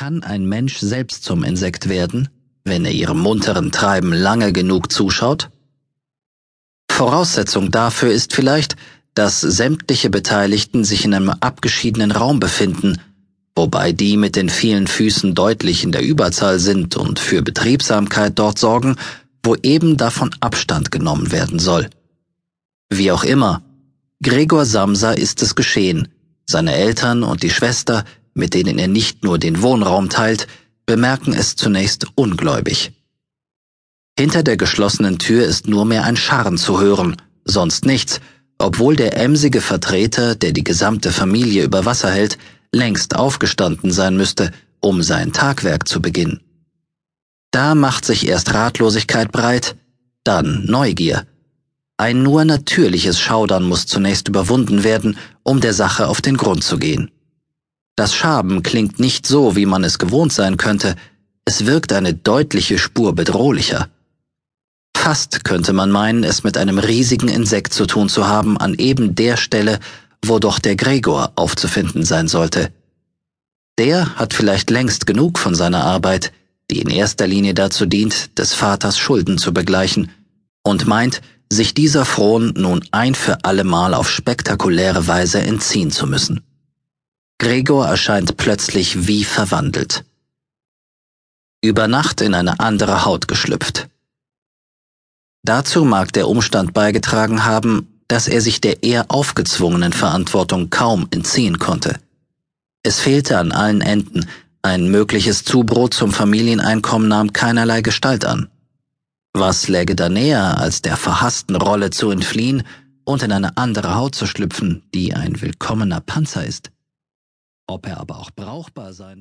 Kann ein Mensch selbst zum Insekt werden, wenn er ihrem munteren Treiben lange genug zuschaut? Voraussetzung dafür ist vielleicht, dass sämtliche Beteiligten sich in einem abgeschiedenen Raum befinden, wobei die mit den vielen Füßen deutlich in der Überzahl sind und für Betriebsamkeit dort sorgen, wo eben davon Abstand genommen werden soll. Wie auch immer, Gregor Samsa ist es geschehen. Seine Eltern und die Schwester, mit denen er nicht nur den Wohnraum teilt, bemerken es zunächst ungläubig. Hinter der geschlossenen Tür ist nur mehr ein Scharren zu hören, sonst nichts, obwohl der emsige Vertreter, der die gesamte Familie über Wasser hält, längst aufgestanden sein müsste, um sein Tagwerk zu beginnen. Da macht sich erst Ratlosigkeit breit, dann Neugier. Ein nur natürliches Schaudern muss zunächst überwunden werden, um der Sache auf den Grund zu gehen. Das Schaben klingt nicht so, wie man es gewohnt sein könnte, es wirkt eine deutliche Spur bedrohlicher. Fast könnte man meinen, es mit einem riesigen Insekt zu tun zu haben an eben der Stelle, wo doch der Gregor aufzufinden sein sollte. Der hat vielleicht längst genug von seiner Arbeit, die in erster Linie dazu dient, des Vaters Schulden zu begleichen, und meint, sich dieser Fron nun ein für allemal auf spektakuläre Weise entziehen zu müssen. Gregor erscheint plötzlich wie verwandelt. Über Nacht in eine andere Haut geschlüpft. Dazu mag der Umstand beigetragen haben, dass er sich der eher aufgezwungenen Verantwortung kaum entziehen konnte. Es fehlte an allen Enden, ein mögliches Zubrot zum Familieneinkommen nahm keinerlei Gestalt an. Was läge da näher, als der verhassten Rolle zu entfliehen und in eine andere Haut zu schlüpfen, die ein willkommener Panzer ist? Ob er aber auch brauchbar sein wird?